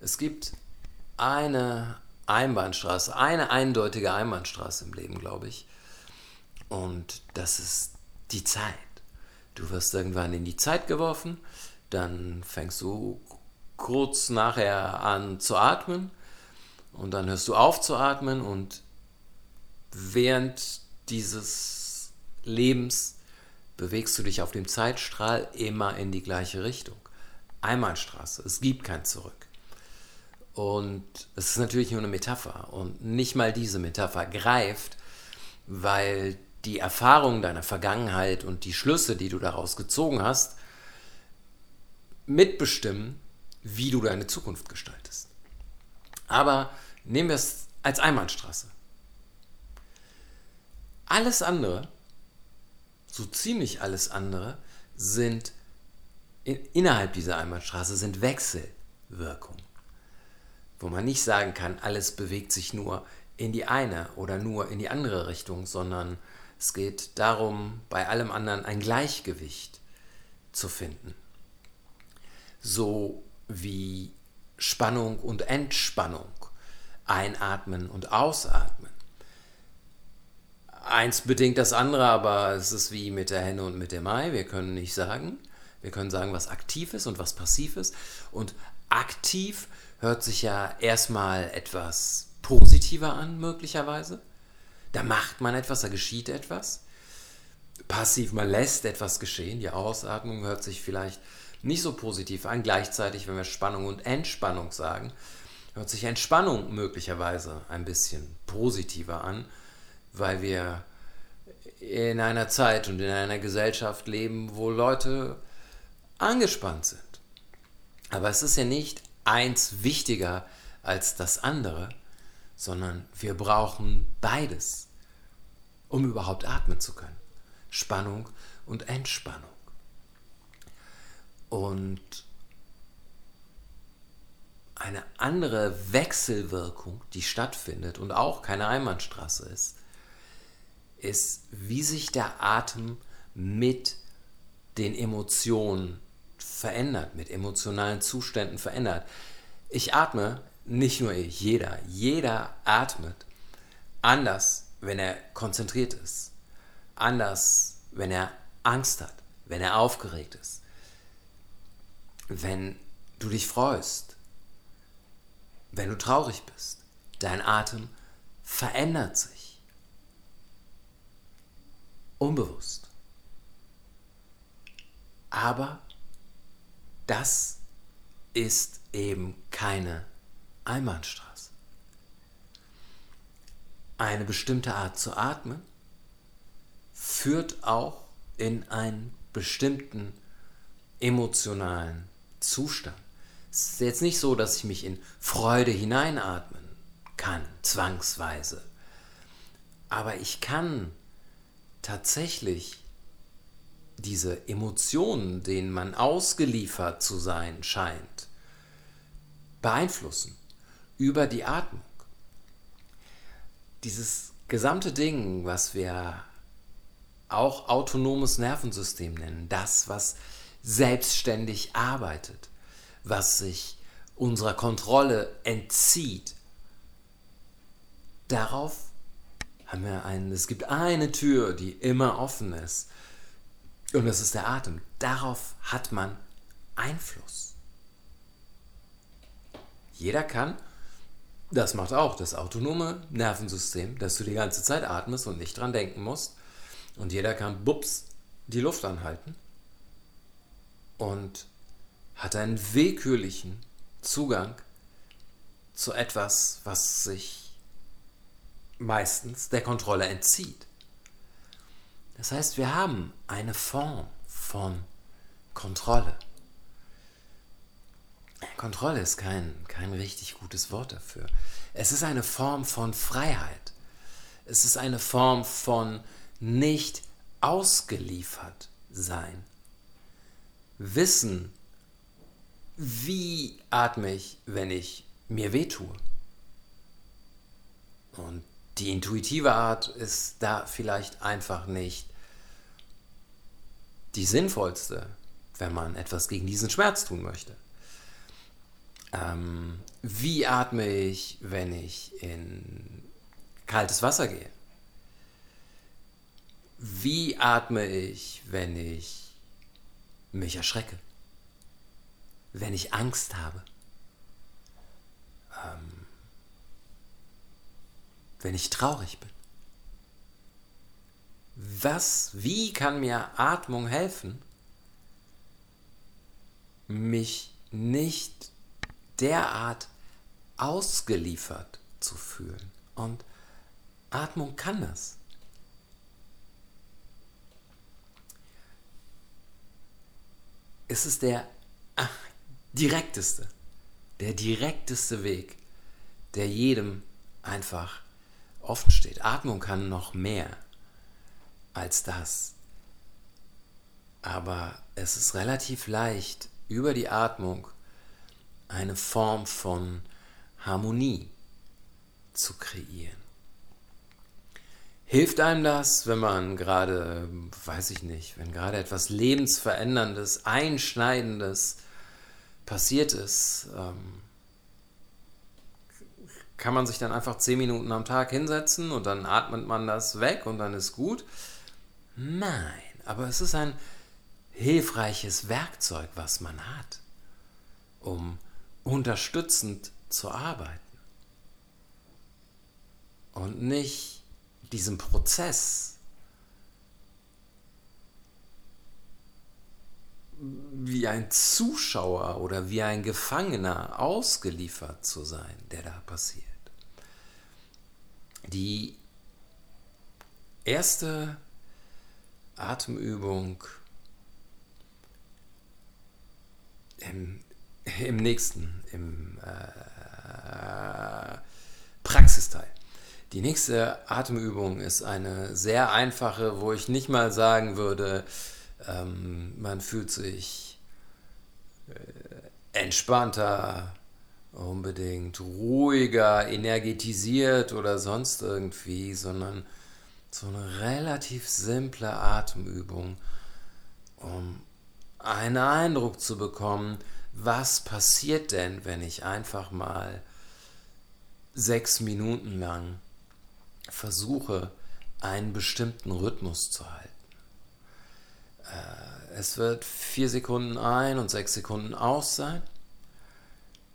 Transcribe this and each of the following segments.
Es gibt eine Einbahnstraße, eine eindeutige Einbahnstraße im Leben, glaube ich. Und das ist die Zeit. Du wirst irgendwann in die Zeit geworfen, dann fängst du kurz nachher an zu atmen und dann hörst du auf zu atmen und während dieses Lebens bewegst du dich auf dem Zeitstrahl immer in die gleiche Richtung. Einbahnstraße, es gibt kein Zurück. Und es ist natürlich nur eine Metapher und nicht mal diese Metapher greift, weil die Erfahrung deiner Vergangenheit und die Schlüsse, die du daraus gezogen hast, mitbestimmen, wie du deine Zukunft gestaltest. Aber nehmen wir es als Einbahnstraße. Alles andere, so ziemlich alles andere, sind in, innerhalb dieser Einbahnstraße sind Wechselwirkungen. Wo man nicht sagen kann, alles bewegt sich nur in die eine oder nur in die andere Richtung, sondern es geht darum, bei allem anderen ein Gleichgewicht zu finden. So wie Spannung und Entspannung, Einatmen und Ausatmen. Eins bedingt das andere, aber es ist wie mit der Henne und mit dem Ei. Wir können nicht sagen. Wir können sagen, was aktiv ist und was passiv ist. Und aktiv hört sich ja erstmal etwas positiver an, möglicherweise. Da macht man etwas, da geschieht etwas. Passiv, man lässt etwas geschehen. Die Ausatmung hört sich vielleicht nicht so positiv an. Gleichzeitig, wenn wir Spannung und Entspannung sagen, hört sich Entspannung möglicherweise ein bisschen positiver an, weil wir in einer Zeit und in einer Gesellschaft leben, wo Leute angespannt sind. Aber es ist ja nicht eins wichtiger als das andere, sondern wir brauchen beides, um überhaupt atmen zu können. Spannung und Entspannung. Und eine andere Wechselwirkung, die stattfindet und auch keine Einbahnstraße ist, ist, wie sich der Atem mit den Emotionen verändert, mit emotionalen Zuständen verändert. Ich atme, nicht nur ich, jeder, jeder atmet anders, wenn er konzentriert ist, anders, wenn er Angst hat, wenn er aufgeregt ist, wenn du dich freust, wenn du traurig bist. Dein Atem verändert sich. Unbewusst. Aber das ist eben keine Einbahnstraße. Eine bestimmte Art zu atmen führt auch in einen bestimmten emotionalen Zustand. Es ist jetzt nicht so, dass ich mich in Freude hineinatmen kann, zwangsweise. Aber ich kann tatsächlich diese Emotionen, denen man ausgeliefert zu sein scheint, beeinflussen über die Atmung. Dieses gesamte Ding, was wir auch autonomes Nervensystem nennen, das, was selbstständig arbeitet, was sich unserer Kontrolle entzieht, darauf haben wir einen, es gibt eine Tür, die immer offen ist und das ist der Atem. Darauf hat man Einfluss. Jeder kann, das macht auch das autonome Nervensystem, dass du die ganze Zeit atmest und nicht dran denken musst. Und jeder kann, bups, die Luft anhalten und hat einen willkürlichen Zugang zu etwas, was sich meistens der Kontrolle entzieht. Das heißt, wir haben eine Form von Kontrolle. Kontrolle ist kein, kein richtig gutes Wort dafür. Es ist eine Form von Freiheit. Es ist eine Form von nicht ausgeliefert sein. Wissen, wie atme ich, wenn ich mir wehtue. Und die intuitive Art ist da vielleicht einfach nicht die sinnvollste, wenn man etwas gegen diesen Schmerz tun möchte. Ähm, wie atme ich, wenn ich in kaltes Wasser gehe? Wie atme ich, wenn ich mich erschrecke? Wenn ich Angst habe? Ähm, wenn ich traurig bin? Was, wie kann mir Atmung helfen, mich nicht derart ausgeliefert zu fühlen? Und Atmung kann das. Es ist der ach, direkteste, der direkteste Weg, der jedem einfach offen steht. Atmung kann noch mehr als das. Aber es ist relativ leicht, über die Atmung eine Form von Harmonie zu kreieren. Hilft einem das, wenn man gerade, weiß ich nicht, wenn gerade etwas lebensveränderndes, einschneidendes passiert ist? Ähm, kann man sich dann einfach zehn Minuten am Tag hinsetzen und dann atmet man das weg und dann ist gut? Nein, aber es ist ein hilfreiches Werkzeug, was man hat, um unterstützend zu arbeiten. Und nicht diesem Prozess wie ein Zuschauer oder wie ein Gefangener ausgeliefert zu sein, der da passiert. Die erste Atemübung im, im nächsten, im äh, Praxisteil. Die nächste Atemübung ist eine sehr einfache, wo ich nicht mal sagen würde, ähm, man fühlt sich äh, entspannter, unbedingt ruhiger, energetisiert oder sonst irgendwie, sondern so eine relativ simple Atemübung, um einen Eindruck zu bekommen, was passiert denn, wenn ich einfach mal sechs Minuten lang versuche, einen bestimmten Rhythmus zu halten. Äh, es wird vier Sekunden ein und sechs Sekunden aus sein,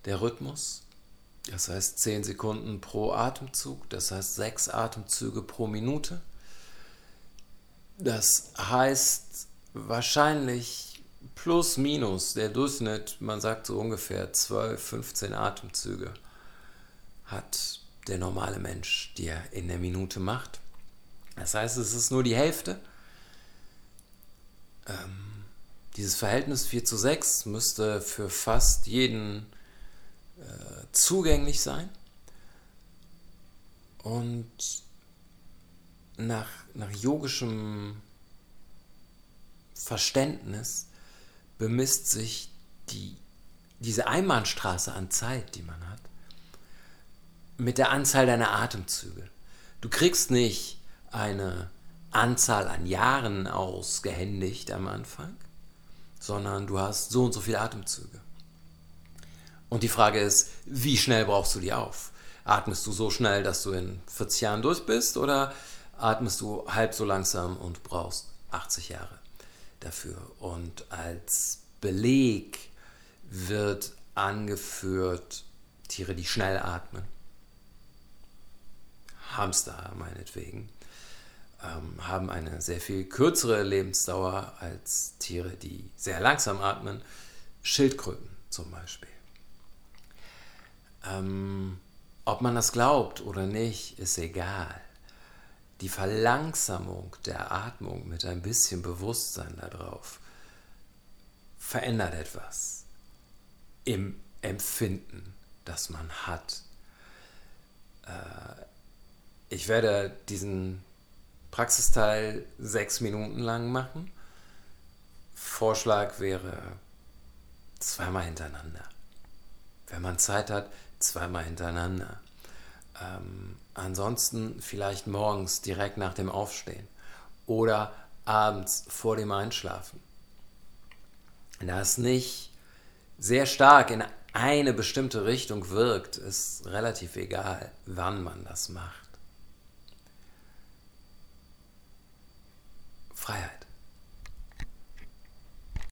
der Rhythmus. Das heißt zehn Sekunden pro Atemzug, das heißt sechs Atemzüge pro Minute. Das heißt wahrscheinlich plus minus der Durchschnitt, man sagt so ungefähr 12, 15 Atemzüge hat der normale Mensch dir in der Minute macht. Das heißt, es ist nur die Hälfte. Ähm, dieses Verhältnis 4 zu 6 müsste für fast jeden äh, zugänglich sein. Und nach, nach yogischem Verständnis bemisst sich die, diese Einbahnstraße an Zeit, die man hat, mit der Anzahl deiner Atemzüge. Du kriegst nicht eine Anzahl an Jahren ausgehändigt am Anfang, sondern du hast so und so viele Atemzüge. Und die Frage ist, wie schnell brauchst du die auf? Atmest du so schnell, dass du in 40 Jahren durch bist oder atmest du halb so langsam und brauchst 80 Jahre dafür? Und als Beleg wird angeführt Tiere, die schnell atmen Hamster meinetwegen, ähm, haben eine sehr viel kürzere Lebensdauer als Tiere, die sehr langsam atmen, Schildkröten zum Beispiel. Ähm, ob man das glaubt oder nicht, ist egal. Die Verlangsamung der Atmung mit ein bisschen Bewusstsein darauf verändert etwas im Empfinden, das man hat. Äh, ich werde diesen Praxisteil sechs Minuten lang machen. Vorschlag wäre zweimal hintereinander. Wenn man Zeit hat, zweimal hintereinander. Ähm, ansonsten vielleicht morgens direkt nach dem Aufstehen oder abends vor dem Einschlafen. Das nicht sehr stark in eine bestimmte Richtung wirkt, ist relativ egal, wann man das macht. Freiheit.